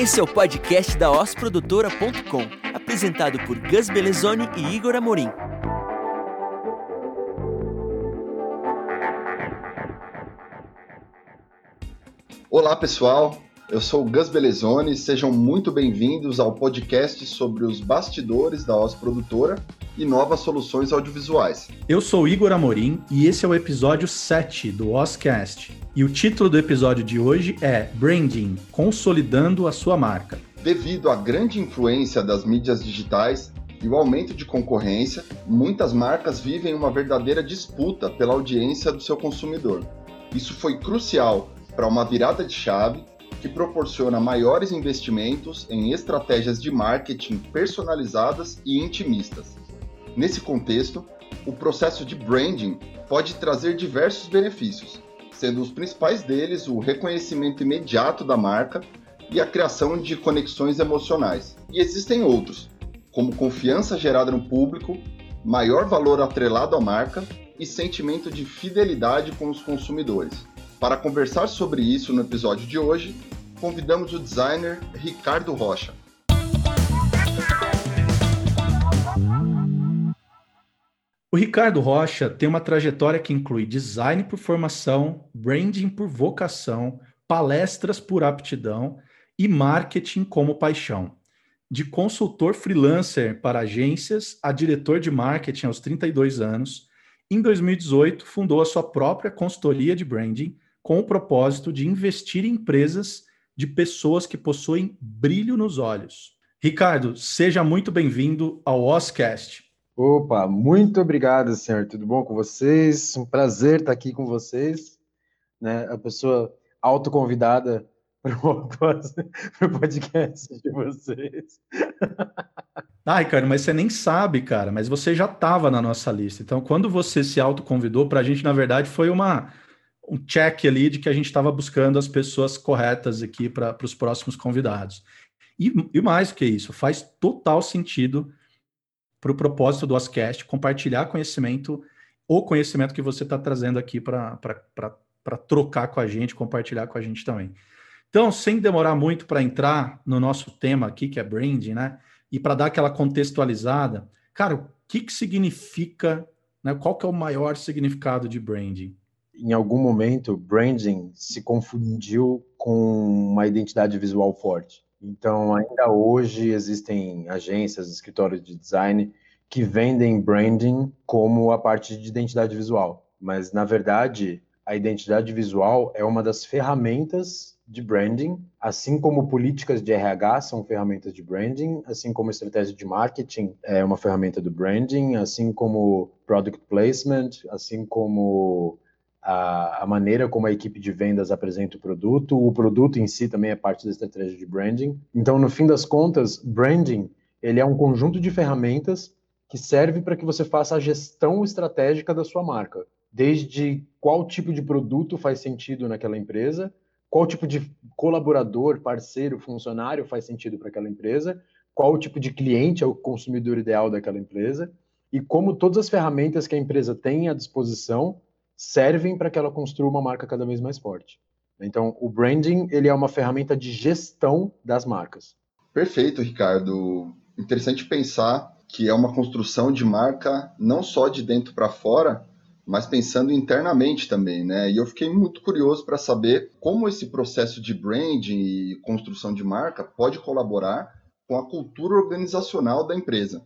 Esse é o podcast da osprodutora.com, apresentado por Gus Belezoni e Igor Amorim. Olá, pessoal. Eu sou o Gus Belezoni. Sejam muito bem-vindos ao podcast sobre os bastidores da Os Produtora e novas soluções audiovisuais. Eu sou Igor Amorim e esse é o episódio 7 do Oscast. E o título do episódio de hoje é Branding Consolidando a sua marca. Devido à grande influência das mídias digitais e o aumento de concorrência, muitas marcas vivem uma verdadeira disputa pela audiência do seu consumidor. Isso foi crucial para uma virada de chave que proporciona maiores investimentos em estratégias de marketing personalizadas e intimistas. Nesse contexto, o processo de branding pode trazer diversos benefícios, sendo os principais deles o reconhecimento imediato da marca e a criação de conexões emocionais. E existem outros, como confiança gerada no público, maior valor atrelado à marca e sentimento de fidelidade com os consumidores. Para conversar sobre isso no episódio de hoje, convidamos o designer Ricardo Rocha. O Ricardo Rocha tem uma trajetória que inclui design por formação, branding por vocação, palestras por aptidão e marketing como paixão. De consultor freelancer para agências a diretor de marketing aos 32 anos, em 2018 fundou a sua própria consultoria de branding com o propósito de investir em empresas de pessoas que possuem brilho nos olhos. Ricardo, seja muito bem-vindo ao Oscast. Opa, muito obrigado, senhor. Tudo bom com vocês? Um prazer estar aqui com vocês. Né? A pessoa autoconvidada para o podcast de vocês. Ah, Ricardo, mas você nem sabe, cara, mas você já estava na nossa lista. Então, quando você se autoconvidou, para a gente, na verdade, foi uma, um check ali de que a gente estava buscando as pessoas corretas aqui para os próximos convidados. E, e, mais do que isso, faz total sentido para o propósito do Oscast compartilhar conhecimento, o conhecimento que você está trazendo aqui para trocar com a gente, compartilhar com a gente também. Então, sem demorar muito para entrar no nosso tema aqui, que é branding, né? E para dar aquela contextualizada, cara, o que, que significa, né? Qual que é o maior significado de branding? Em algum momento, branding se confundiu com uma identidade visual forte. Então, ainda hoje existem agências, escritórios de design que vendem branding como a parte de identidade visual. Mas, na verdade, a identidade visual é uma das ferramentas de branding, assim como políticas de RH são ferramentas de branding, assim como estratégia de marketing é uma ferramenta do branding, assim como product placement, assim como a, a, maneira como a equipe de vendas apresenta o produto, o produto em si também é parte da estratégia de branding. Então, no fim das contas, branding ele é um conjunto de ferramentas que serve para que você faça a gestão estratégica da sua marca, desde qual tipo de produto faz sentido naquela empresa, qual tipo de colaborador, parceiro, funcionário faz sentido para aquela empresa, qual tipo de cliente é o consumidor ideal daquela empresa e como todas as ferramentas que a empresa tem à disposição servem para que ela construa uma marca cada vez mais forte. Então, o branding ele é uma ferramenta de gestão das marcas. Perfeito, Ricardo. Interessante pensar que é uma construção de marca não só de dentro para fora, mas pensando internamente também, né? E eu fiquei muito curioso para saber como esse processo de branding e construção de marca pode colaborar com a cultura organizacional da empresa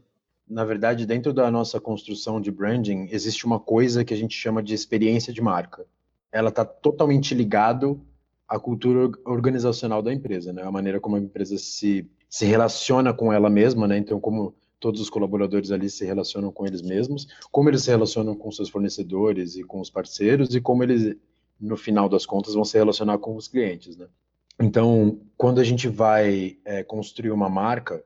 na verdade, dentro da nossa construção de branding, existe uma coisa que a gente chama de experiência de marca. Ela está totalmente ligado à cultura organizacional da empresa, né? A maneira como a empresa se, se relaciona com ela mesma, né? Então, como todos os colaboradores ali se relacionam com eles mesmos, como eles se relacionam com seus fornecedores e com os parceiros e como eles, no final das contas, vão se relacionar com os clientes, né? Então, quando a gente vai é, construir uma marca,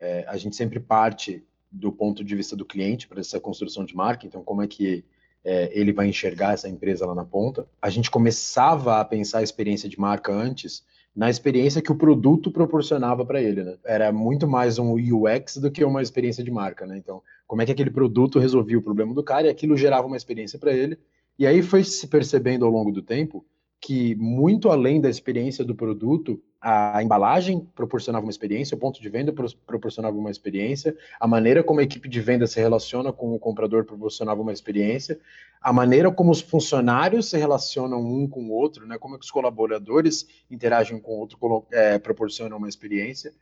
é, a gente sempre parte do ponto de vista do cliente para essa construção de marca, então como é que é, ele vai enxergar essa empresa lá na ponta. A gente começava a pensar a experiência de marca antes na experiência que o produto proporcionava para ele, né? Era muito mais um UX do que uma experiência de marca, né? Então, como é que aquele produto resolvia o problema do cara e aquilo gerava uma experiência para ele. E aí foi se percebendo ao longo do tempo que, muito além da experiência do produto, a embalagem proporcionava uma experiência, o ponto de venda proporcionava uma experiência, a maneira como a equipe de venda se relaciona com o comprador proporcionava uma experiência, a maneira como os funcionários se relacionam um com o outro, né, como é que os colaboradores interagem com o outro, é, proporciona uma experiência.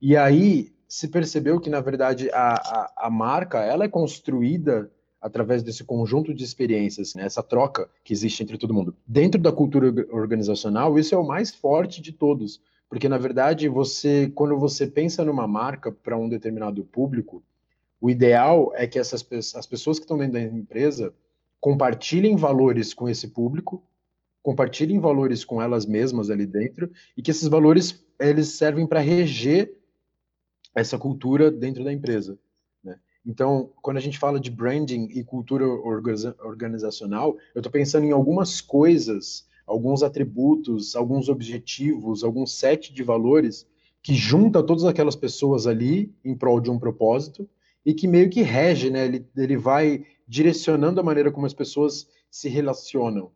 E aí se percebeu que, na verdade, a, a, a marca ela é construída através desse conjunto de experiências, né, essa troca que existe entre todo mundo. Dentro da cultura organizacional, isso é o mais forte de todos, porque na verdade você, quando você pensa numa marca para um determinado público, o ideal é que essas as pessoas que estão dentro da empresa compartilhem valores com esse público, compartilhem valores com elas mesmas ali dentro e que esses valores eles servem para reger essa cultura dentro da empresa. Então, quando a gente fala de branding e cultura organizacional, eu estou pensando em algumas coisas, alguns atributos, alguns objetivos, algum set de valores que junta todas aquelas pessoas ali em prol de um propósito e que meio que rege, né? Ele, ele vai direcionando a maneira como as pessoas se relacionam.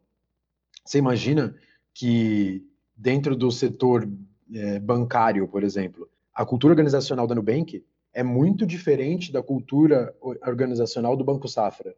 Você imagina que dentro do setor é, bancário, por exemplo, a cultura organizacional da Nubank é muito diferente da cultura organizacional do Banco Safra.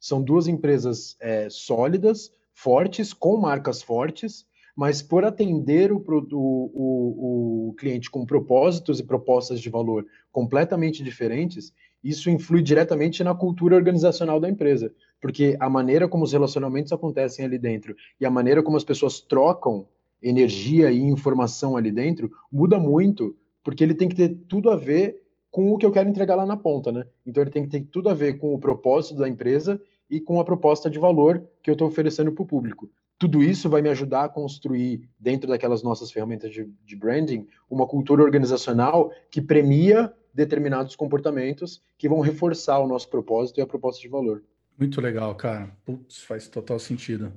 São duas empresas é, sólidas, fortes, com marcas fortes, mas por atender o, o, o, cliente com propósitos e propostas de valor completamente diferentes, isso influi diretamente na cultura organizacional da empresa, porque a maneira como os relacionamentos acontecem ali dentro e a maneira como as pessoas trocam energia e informação ali dentro muda muito, porque ele tem que ter tudo a ver com o que eu quero entregar lá na ponta, né? Então ele tem que ter tudo a ver com o propósito da empresa e com a proposta de valor que eu estou oferecendo para o público. Tudo isso vai me ajudar a construir, dentro daquelas nossas ferramentas de, de branding, uma cultura organizacional que premia determinados comportamentos que vão reforçar o nosso propósito e a proposta de valor. Muito legal, cara. Putz, faz total sentido.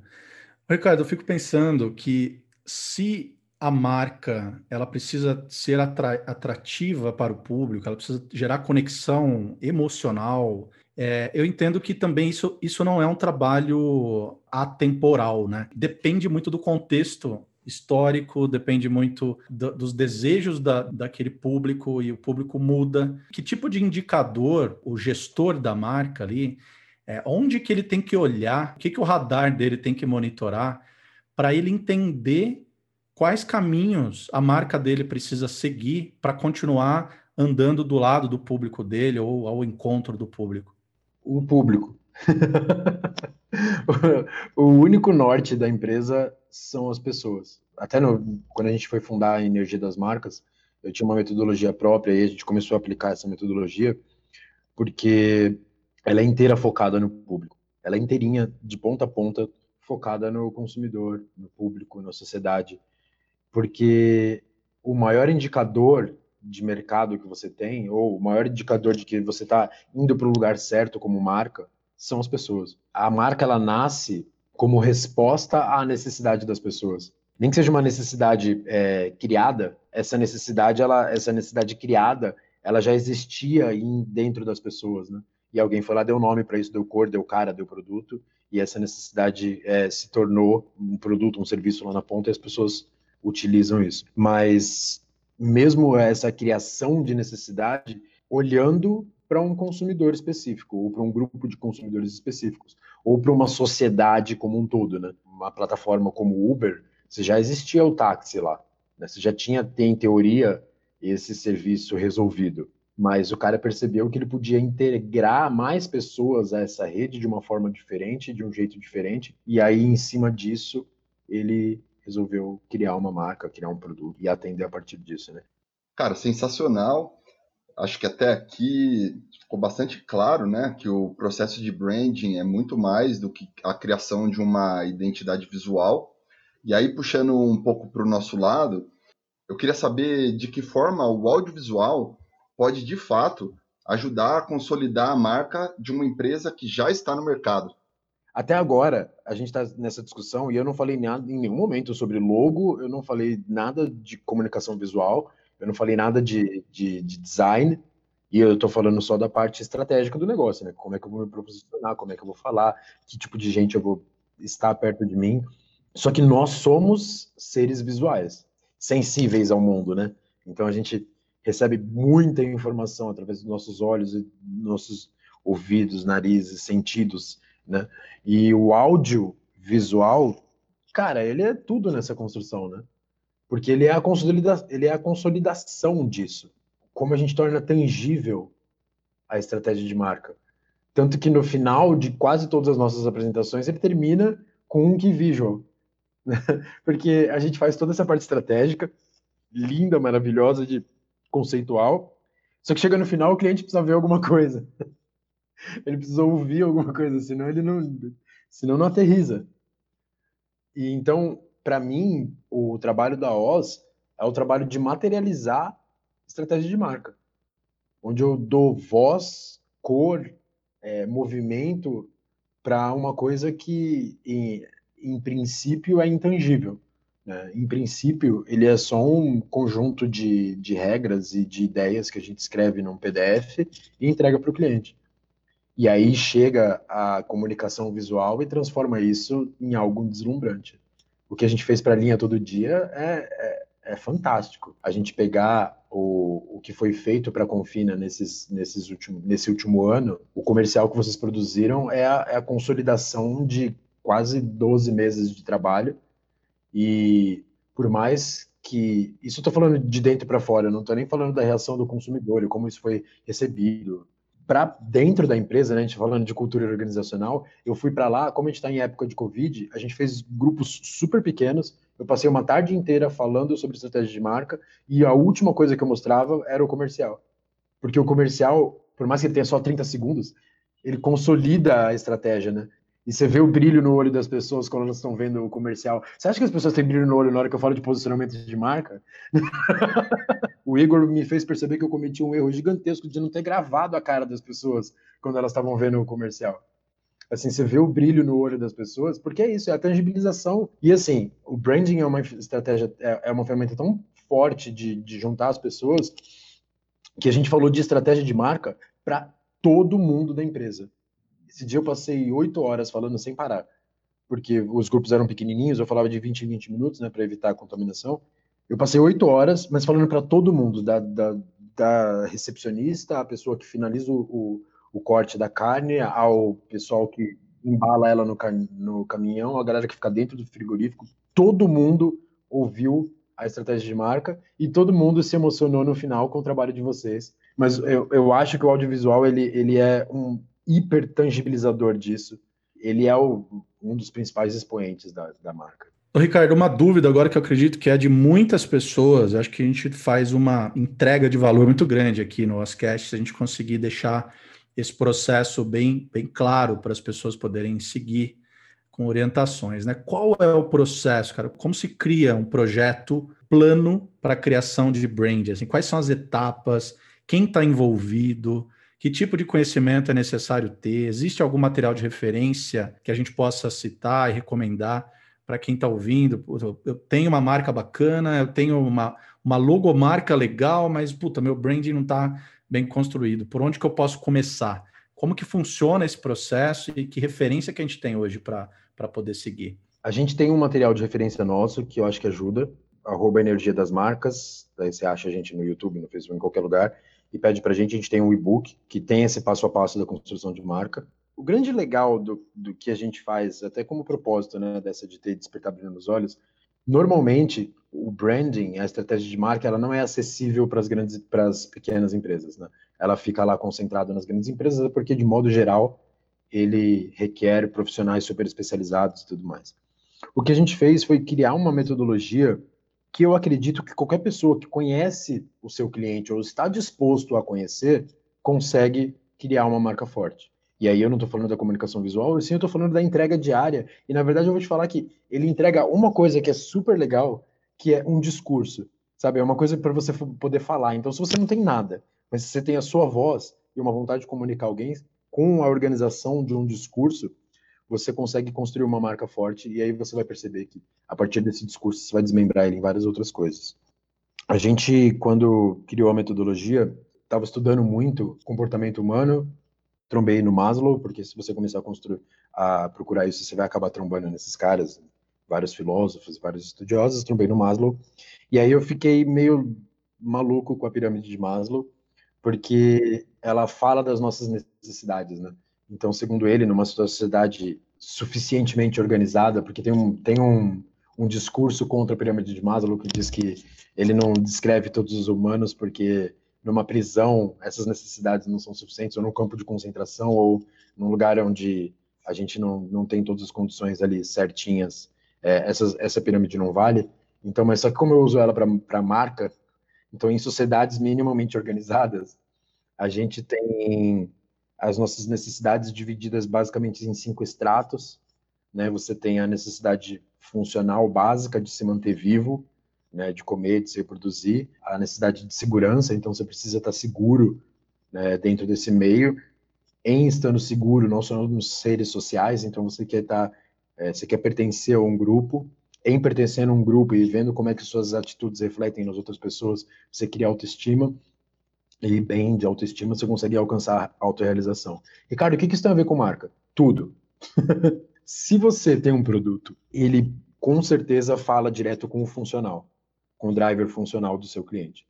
Ricardo, eu fico pensando que se a marca ela precisa ser atrativa para o público, ela precisa gerar conexão emocional. É, eu entendo que também isso, isso não é um trabalho atemporal, né? Depende muito do contexto histórico, depende muito do, dos desejos da, daquele público e o público muda. Que tipo de indicador o gestor da marca ali, é, onde que ele tem que olhar, o que, que o radar dele tem que monitorar para ele entender quais caminhos a marca dele precisa seguir para continuar andando do lado do público dele ou ao encontro do público? O público. o único norte da empresa são as pessoas. Até no, quando a gente foi fundar a Energia das Marcas, eu tinha uma metodologia própria e a gente começou a aplicar essa metodologia porque ela é inteira focada no público. Ela é inteirinha, de ponta a ponta, focada no consumidor, no público, na sociedade porque o maior indicador de mercado que você tem, ou o maior indicador de que você está indo para o lugar certo como marca, são as pessoas. A marca ela nasce como resposta à necessidade das pessoas. Nem que seja uma necessidade é, criada, essa necessidade, ela, essa necessidade criada, ela já existia em, dentro das pessoas, né? E alguém foi lá, deu nome para isso, deu cor, deu cara, deu produto, e essa necessidade é, se tornou um produto, um serviço lá na ponta, e as pessoas utilizam isso. Mas mesmo essa criação de necessidade, olhando para um consumidor específico, ou para um grupo de consumidores específicos, ou para uma sociedade como um todo, né? Uma plataforma como o Uber, você já existia o táxi lá, né? Você já tinha, em teoria, esse serviço resolvido. Mas o cara percebeu que ele podia integrar mais pessoas a essa rede de uma forma diferente, de um jeito diferente, e aí, em cima disso, ele resolveu criar uma marca, criar um produto e atender a partir disso, né? Cara, sensacional. Acho que até aqui ficou bastante claro, né, que o processo de branding é muito mais do que a criação de uma identidade visual. E aí, puxando um pouco para o nosso lado, eu queria saber de que forma o audiovisual pode, de fato, ajudar a consolidar a marca de uma empresa que já está no mercado. Até agora, a gente está nessa discussão e eu não falei nada em nenhum momento sobre logo, eu não falei nada de comunicação visual, eu não falei nada de, de, de design, e eu estou falando só da parte estratégica do negócio, né? Como é que eu vou me posicionar, como é que eu vou falar, que tipo de gente eu vou estar perto de mim. Só que nós somos seres visuais, sensíveis ao mundo, né? Então a gente recebe muita informação através dos nossos olhos e nossos ouvidos, narizes, sentidos, né? E o áudio visual, cara, ele é tudo nessa construção, né? Porque ele é a, ele é a consolidação disso. Como a gente torna tangível a estratégia de marca. Tanto que no final de quase todas as nossas apresentações, ele termina com um key visual. Né? Porque a gente faz toda essa parte estratégica, linda, maravilhosa, de conceitual. Só que chega no final, o cliente precisa ver alguma coisa. Ele precisa ouvir alguma coisa, senão ele não, senão não aterriza. E então, para mim, o trabalho da Oz é o trabalho de materializar estratégia de marca, onde eu dou voz, cor, é, movimento para uma coisa que, em, em princípio, é intangível. Né? Em princípio, ele é só um conjunto de, de regras e de ideias que a gente escreve num PDF e entrega para o cliente. E aí chega a comunicação visual e transforma isso em algo deslumbrante. O que a gente fez para a linha todo dia é, é, é, fantástico. A gente pegar o, o que foi feito para a Confina nesses, nesses último, nesse último ano, o comercial que vocês produziram é a, é a consolidação de quase 12 meses de trabalho e por mais que. Isso eu estou falando de dentro para fora, eu não estou nem falando da reação do consumidor e como isso foi recebido. Para dentro da empresa, né, a gente falando de cultura organizacional, eu fui para lá, como a gente está em época de Covid, a gente fez grupos super pequenos. Eu passei uma tarde inteira falando sobre estratégia de marca e a última coisa que eu mostrava era o comercial. Porque o comercial, por mais que ele tenha só 30 segundos, ele consolida a estratégia, né? E você vê o brilho no olho das pessoas quando elas estão vendo o comercial. Você acha que as pessoas têm brilho no olho na hora que eu falo de posicionamento de marca? o Igor me fez perceber que eu cometi um erro gigantesco de não ter gravado a cara das pessoas quando elas estavam vendo o comercial. Assim, você vê o brilho no olho das pessoas, porque é isso, é a tangibilização. E assim, o branding é uma estratégia, é, é uma ferramenta tão forte de, de juntar as pessoas que a gente falou de estratégia de marca para todo mundo da empresa. Esse dia eu passei oito horas falando sem parar, porque os grupos eram pequenininhos, eu falava de 20 em 20 minutos, né, para evitar a contaminação. Eu passei oito horas, mas falando para todo mundo, da, da, da, recepcionista, a pessoa que finaliza o, o, corte da carne, ao pessoal que embala ela no, no caminhão, a galera que fica dentro do frigorífico, todo mundo ouviu a estratégia de marca e todo mundo se emocionou no final com o trabalho de vocês. Mas eu, eu acho que o audiovisual ele, ele é um, hipertangibilizador disso. Ele é o, um dos principais expoentes da, da marca. Ricardo, uma dúvida agora que eu acredito que é de muitas pessoas. Acho que a gente faz uma entrega de valor muito grande aqui no Oscast, se a gente conseguir deixar esse processo bem, bem claro para as pessoas poderem seguir com orientações, né? Qual é o processo, cara? Como se cria um projeto plano para a criação de brand? Assim, quais são as etapas? Quem está envolvido? Que tipo de conhecimento é necessário ter? Existe algum material de referência que a gente possa citar e recomendar para quem está ouvindo? Eu tenho uma marca bacana, eu tenho uma, uma logomarca legal, mas puta, meu branding não está bem construído. Por onde que eu posso começar? Como que funciona esse processo e que referência que a gente tem hoje para poder seguir? A gente tem um material de referência nosso que eu acho que ajuda, arroba Energia das Marcas, daí você acha a gente no YouTube, no Facebook, em qualquer lugar e pede para a gente. A gente tem um e-book que tem esse passo a passo da construção de marca. O grande legal do, do que a gente faz, até como propósito, né, dessa de ter despertar brilho nos olhos, normalmente o branding, a estratégia de marca, ela não é acessível para as grandes, para as pequenas empresas, né? Ela fica lá concentrada nas grandes empresas porque de modo geral ele requer profissionais super especializados e tudo mais. O que a gente fez foi criar uma metodologia que eu acredito que qualquer pessoa que conhece o seu cliente ou está disposto a conhecer consegue criar uma marca forte. E aí eu não estou falando da comunicação visual, sim eu estou falando da entrega diária. E na verdade eu vou te falar que ele entrega uma coisa que é super legal, que é um discurso, sabe? É uma coisa para você poder falar. Então se você não tem nada, mas se você tem a sua voz e uma vontade de comunicar alguém com a organização de um discurso, você consegue construir uma marca forte e aí você vai perceber que a partir desse discurso você vai desmembrar ele em várias outras coisas. A gente, quando criou a metodologia, estava estudando muito comportamento humano, trombei no Maslow, porque se você começar a construir, a procurar isso, você vai acabar trombando nesses caras. vários filósofos, vários estudiosos, trombei no Maslow, e aí eu fiquei meio maluco com a pirâmide de Maslow, porque ela fala das nossas necessidades, né? Então, segundo ele, numa sociedade suficientemente organizada, porque tem um, tem um, um discurso contra a pirâmide de Maslow que diz que ele não descreve todos os humanos porque numa prisão essas necessidades não são suficientes, ou num campo de concentração, ou num lugar onde a gente não, não tem todas as condições ali certinhas, é, essa, essa pirâmide não vale. Então, mas só que como eu uso ela para marca, então em sociedades minimamente organizadas, a gente tem as nossas necessidades divididas basicamente em cinco estratos, né? Você tem a necessidade funcional básica de se manter vivo, né, de comer, de se reproduzir, a necessidade de segurança, então você precisa estar seguro né, dentro desse meio, em estando seguro, não só nos seres sociais, então você quer estar, é, você quer pertencer a um grupo, em pertencer a um grupo e vendo como é que suas atitudes refletem nas outras pessoas, você cria autoestima, e bem de autoestima você consegue alcançar autorrealização. Ricardo, o que, isso tem a ver com marca? Tudo. Se você tem um produto, ele com certeza fala direto com o funcional com o driver funcional do seu cliente.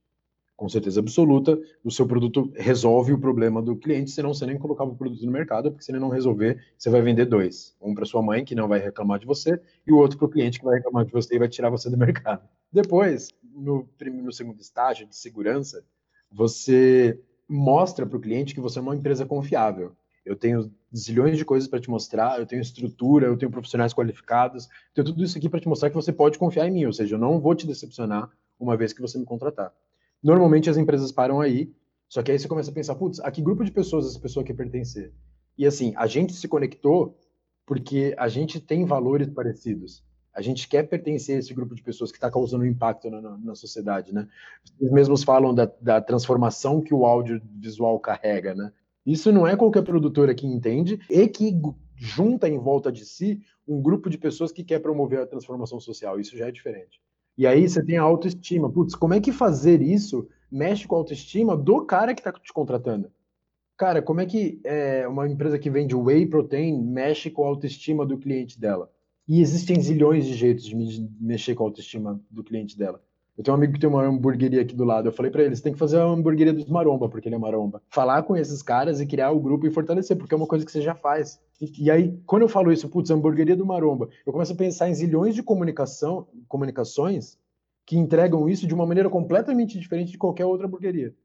Com certeza absoluta, o seu produto resolve o problema do cliente, senão você nem colocava o produto no mercado, porque se ele não resolver, você vai vender dois. Um para sua mãe, que não vai reclamar de você, e o outro para o cliente, que vai reclamar de você e vai tirar você do mercado. Depois, no, no segundo estágio de segurança, você mostra para o cliente que você é uma empresa confiável. Eu tenho zilhões de coisas para te mostrar, eu tenho estrutura, eu tenho profissionais qualificados, tenho tudo isso aqui para te mostrar que você pode confiar em mim, ou seja, eu não vou te decepcionar uma vez que você me contratar. Normalmente as empresas param aí, só que aí você começa a pensar, putz, a que grupo de pessoas essa pessoa quer pertencer? E assim, a gente se conectou porque a gente tem valores parecidos. A gente quer pertencer a esse grupo de pessoas que está causando um impacto na, na, na, sociedade, né? Eles mesmos falam da, da transformação que o audiovisual carrega, né? Isso não é qualquer produtora que entende e que junta em volta de si um grupo de pessoas que quer promover a transformação social. Isso já é diferente. E aí você tem a autoestima. Putz, como é que fazer isso mexe com a autoestima do cara que está te contratando? Cara, como é que é, uma empresa que vende whey protein mexe com a autoestima do cliente dela? E existem zilhões de jeitos de mexer com a autoestima do cliente dela. Eu tenho um amigo que tem uma hamburgueria aqui do lado. Eu falei para ele, você tem que fazer a hamburgueria dos maromba, porque ele é maromba. Falar com esses caras e criar o grupo e fortalecer, porque é uma coisa que você já faz. E, e aí, quando eu falo isso, putz, hamburgueria do maromba, eu começo a pensar em zilhões de comunicação, comunicações que entregam isso de uma maneira completamente diferente de qualquer outra hamburgueria.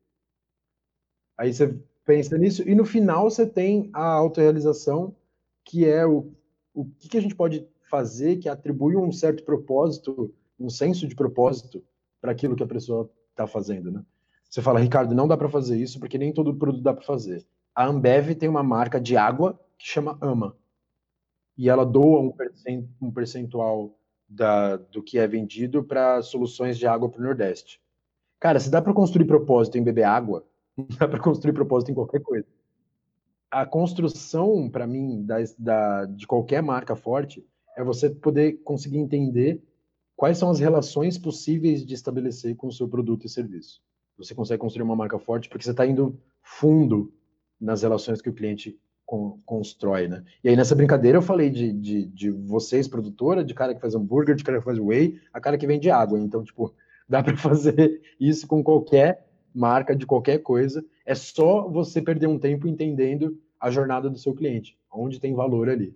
Aí você pensa nisso, e no final você tem a autorrealização, que é o, o que, que a gente pode fazer que atribui um certo propósito, um senso de propósito para aquilo que a pessoa está fazendo, né? Você fala, Ricardo, não dá para fazer isso porque nem todo produto dá para fazer. A Ambev tem uma marca de água que chama Ama. E ela doa um percentual da, do que é vendido para soluções de água para o Nordeste. Cara, se dá para construir propósito em beber água, dá para construir propósito em qualquer coisa. A construção, para mim, da, da, de qualquer marca forte é você poder conseguir entender quais são as relações possíveis de estabelecer com o seu produto e serviço. Você consegue construir uma marca forte porque você está indo fundo nas relações que o cliente con constrói, né? E aí nessa brincadeira eu falei de, de, de, vocês, produtora, de cara que faz hambúrguer, de cara que faz whey, a cara que vende água. Então, tipo, dá para fazer isso com qualquer marca, de qualquer coisa. É só você perder um tempo entendendo a jornada do seu cliente, onde tem valor ali.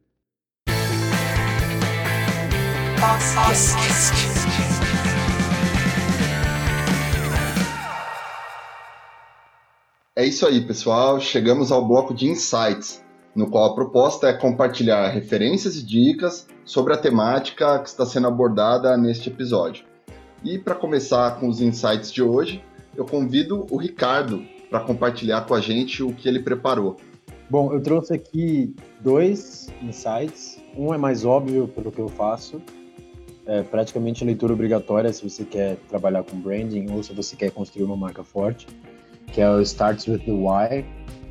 É isso aí, pessoal. Chegamos ao bloco de insights, no qual a proposta é compartilhar referências e dicas sobre a temática que está sendo abordada neste episódio. E para começar com os insights de hoje, eu convido o Ricardo para compartilhar com a gente o que ele preparou. Bom, eu trouxe aqui dois insights. Um é mais óbvio pelo que eu faço, é praticamente leitura obrigatória se você quer trabalhar com branding ou se você quer construir uma marca forte, que é o Starts with the Why,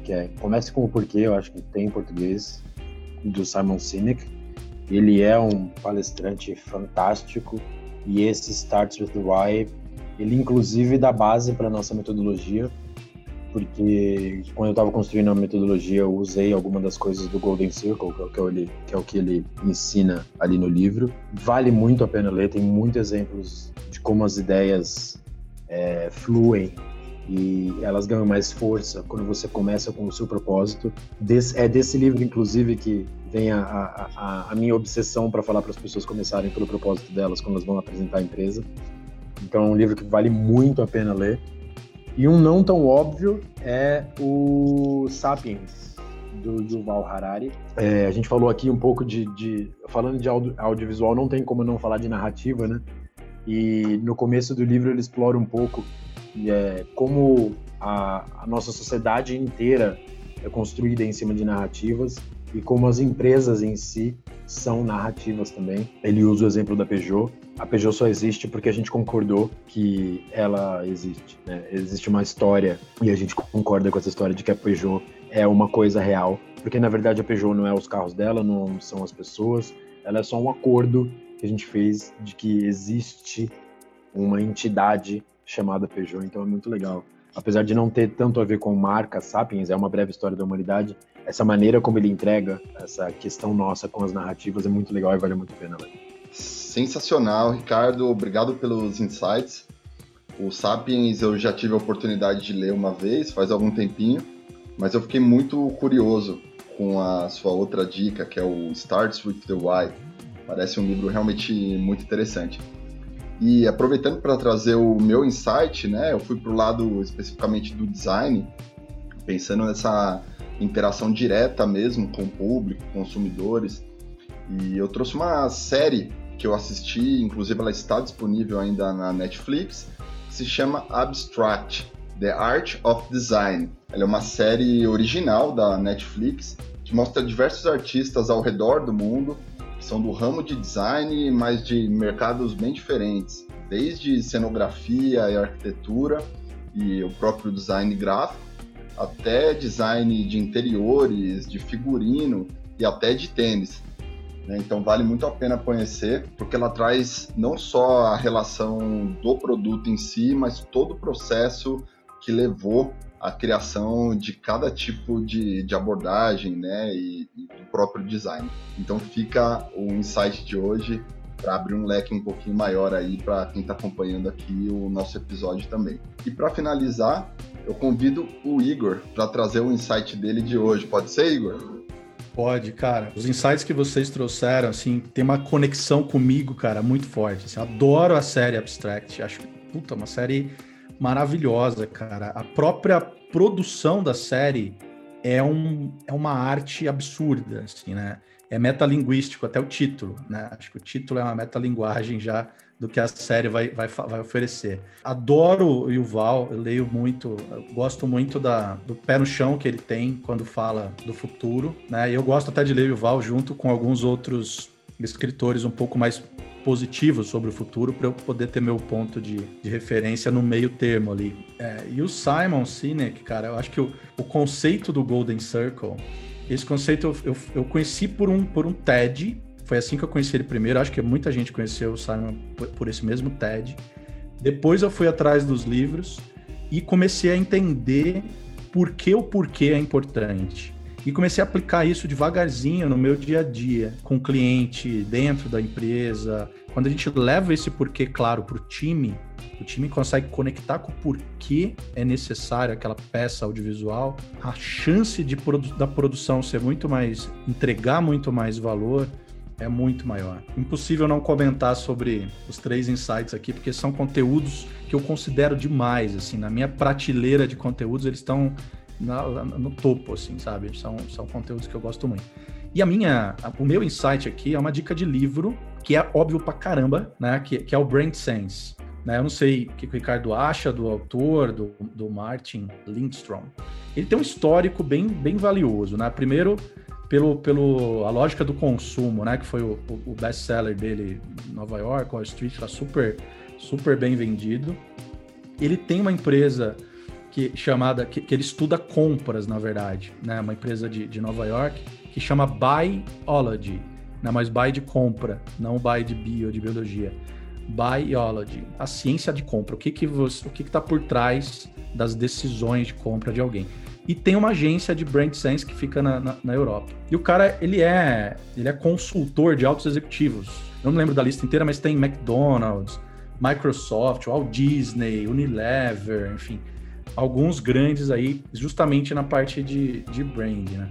que é Comece com o Porquê, eu acho que tem em português, do Simon Sinek. Ele é um palestrante fantástico e esse Starts with the Why, ele inclusive dá base para nossa metodologia. Porque quando eu estava construindo a metodologia, eu usei alguma das coisas do Golden Circle, que é, o que, ele, que é o que ele ensina ali no livro. Vale muito a pena ler, tem muitos exemplos de como as ideias é, fluem e elas ganham mais força quando você começa com o seu propósito. Des, é desse livro, inclusive, que vem a, a, a minha obsessão para falar para as pessoas começarem pelo propósito delas quando elas vão apresentar a empresa. Então, é um livro que vale muito a pena ler. E um não tão óbvio é o Sapiens, do Yuval Harari. É, a gente falou aqui um pouco de. de falando de audio, audiovisual, não tem como não falar de narrativa, né? E no começo do livro ele explora um pouco é, como a, a nossa sociedade inteira é construída em cima de narrativas e como as empresas em si são narrativas também. Ele usa o exemplo da Peugeot. A Peugeot só existe porque a gente concordou que ela existe. Né? Existe uma história e a gente concorda com essa história de que a Peugeot é uma coisa real, porque na verdade a Peugeot não é os carros dela, não são as pessoas, ela é só um acordo que a gente fez de que existe uma entidade chamada Peugeot, então é muito legal. Apesar de não ter tanto a ver com marca Sapiens, é uma breve história da humanidade, essa maneira como ele entrega essa questão nossa com as narrativas é muito legal e vale muito a pena ler. Sensacional, Ricardo. Obrigado pelos insights. O Sapiens eu já tive a oportunidade de ler uma vez, faz algum tempinho, mas eu fiquei muito curioso com a sua outra dica, que é o Starts with the Why. Parece um livro realmente muito interessante. E aproveitando para trazer o meu insight, né, eu fui para o lado especificamente do design, pensando nessa interação direta mesmo com o público, consumidores. E eu trouxe uma série que eu assisti, inclusive ela está disponível ainda na Netflix, se chama Abstract: The Art of Design. Ela é uma série original da Netflix que mostra diversos artistas ao redor do mundo que são do ramo de design, mas de mercados bem diferentes, desde cenografia e arquitetura e o próprio design gráfico, até design de interiores, de figurino e até de tênis. Né? Então vale muito a pena conhecer, porque ela traz não só a relação do produto em si, mas todo o processo que levou a criação de cada tipo de, de abordagem né, e, e, do próprio design. Então fica o insight de hoje para abrir um leque um pouquinho maior aí para quem está acompanhando aqui o nosso episódio também. E para finalizar, eu convido o Igor para trazer o insight dele de hoje. Pode ser, Igor? Pode, cara. Os insights que vocês trouxeram, assim, tem uma conexão comigo, cara, muito forte. Assim, adoro a série Abstract. Acho, puta, uma série maravilhosa, cara. A própria produção da série é, um, é uma arte absurda, assim, né? É metalinguístico, até o título, né? Acho que o título é uma metalinguagem já do que a série vai, vai, vai oferecer. Adoro o Yuval, eu leio muito, eu gosto muito da, do pé no chão que ele tem quando fala do futuro, né? E eu gosto até de ler o Yuval junto com alguns outros escritores um pouco mais positivo sobre o futuro para eu poder ter meu ponto de, de referência no meio termo ali. É, e o Simon Sinek, cara, eu acho que o, o conceito do Golden Circle, esse conceito eu, eu, eu, conheci por um, por um TED, foi assim que eu conheci ele primeiro, acho que muita gente conheceu o Simon por, esse mesmo TED. Depois eu fui atrás dos livros e comecei a entender por que o porquê é importante. E comecei a aplicar isso devagarzinho no meu dia a dia, com o cliente, dentro da empresa. Quando a gente leva esse porquê claro para o time, o time consegue conectar com o porquê é necessário aquela peça audiovisual, a chance de produ da produção ser muito mais, entregar muito mais valor, é muito maior. Impossível não comentar sobre os três insights aqui, porque são conteúdos que eu considero demais, assim, na minha prateleira de conteúdos, eles estão na, no topo, assim, sabe? São, são conteúdos que eu gosto muito. E a minha, a, o meu insight aqui é uma dica de livro que é óbvio pra caramba, né? Que, que é o Brain Sense. Né? Eu não sei o que o Ricardo acha do autor, do, do Martin Lindstrom. Ele tem um histórico bem, bem valioso, né? Primeiro, pelo, pelo a lógica do consumo, né? Que foi o, o best-seller dele em Nova York, Wall Street, tá super, super bem vendido. Ele tem uma empresa que chamada que, que, ele estuda compras, na verdade, né? Uma empresa de, de Nova York que chama Biology, né? Mas buy de compra, não buy de bio, de biologia. Biology, a ciência de compra, o que que você, o que está por trás das decisões de compra de alguém. E tem uma agência de brand sense que fica na, na, na Europa. E o cara, ele é, ele é consultor de altos executivos. Eu não lembro da lista inteira, mas tem McDonald's, Microsoft, Walt Disney, Unilever, enfim, alguns grandes aí, justamente na parte de, de brand, né?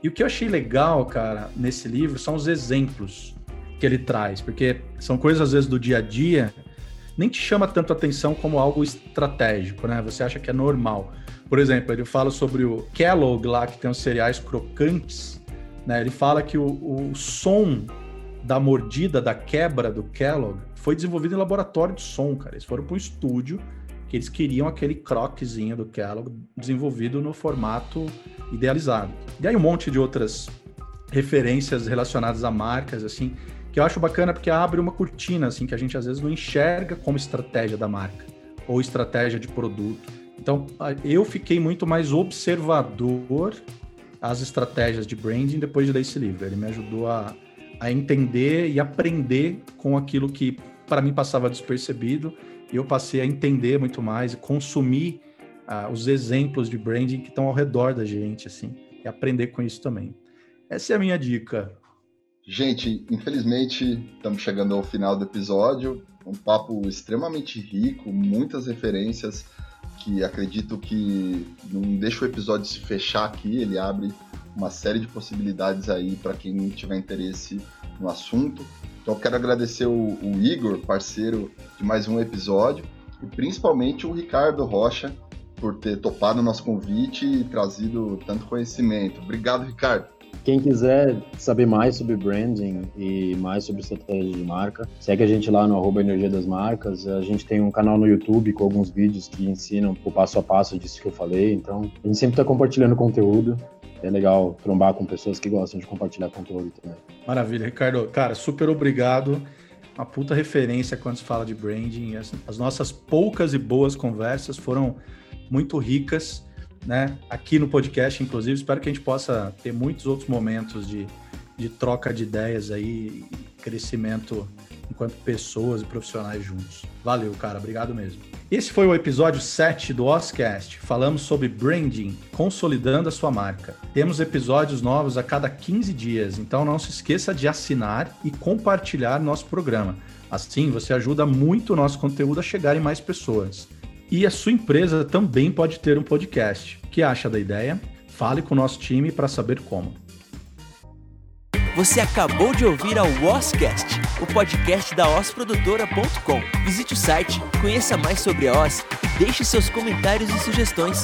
E o que eu achei legal, cara, nesse livro são os exemplos que ele traz, porque são coisas às vezes do dia a dia, nem te chama tanto atenção como algo estratégico, né? Você acha que é normal. Por exemplo, ele fala sobre o Kellogg lá, que tem os cereais crocantes, né? Ele fala que o, o som da mordida, da quebra do Kellogg, foi desenvolvido em laboratório de som, cara. Eles foram para um estúdio que eles queriam aquele croquezinho do Kellogg desenvolvido no formato idealizado. E aí um monte de outras referências relacionadas a marcas, assim, que eu acho bacana porque abre uma cortina, assim, que a gente às vezes não enxerga como estratégia da marca ou estratégia de produto. Então, eu fiquei muito mais observador às estratégias de branding depois de ler esse livro. Ele me ajudou a, a entender e aprender com aquilo que para mim passava despercebido e eu passei a entender muito mais e consumir uh, os exemplos de branding que estão ao redor da gente, assim, e aprender com isso também. Essa é a minha dica. Gente, infelizmente estamos chegando ao final do episódio. Um papo extremamente rico, muitas referências que acredito que não deixa o episódio se fechar aqui, ele abre uma série de possibilidades aí para quem tiver interesse no assunto. Então quero agradecer o, o, Igor, parceiro de mais um episódio, e principalmente o Ricardo Rocha por ter topado o nosso convite e trazido tanto conhecimento. Obrigado, Ricardo. Quem quiser saber mais sobre branding e mais sobre estratégia de marca, segue a gente lá no arroba Energia das Marcas. A gente tem um canal no YouTube com alguns vídeos que ensinam o passo a passo disso que eu falei. Então, a gente sempre está compartilhando conteúdo. É legal trombar com pessoas que gostam de compartilhar conteúdo também. Maravilha, Ricardo. Cara, super obrigado. Uma puta referência quando se fala de branding. As, as nossas poucas e boas conversas foram muito ricas né? Aqui no podcast, inclusive, espero que a gente possa ter muitos outros momentos de, de troca de ideias aí, crescimento enquanto pessoas e profissionais juntos. Valeu, cara, obrigado mesmo. Esse foi o episódio 7 do Oscast. Falamos sobre branding, consolidando a sua marca. Temos episódios novos a cada 15 dias, então não se esqueça de assinar e compartilhar nosso programa. Assim, você ajuda muito o nosso conteúdo a chegar em mais pessoas. E a sua empresa também pode ter um podcast. O que acha da ideia? Fale com o nosso time para saber como. Você acabou de ouvir a Oscast, o podcast da osprodutora.com. Visite o site, conheça mais sobre a Os deixe seus comentários e sugestões.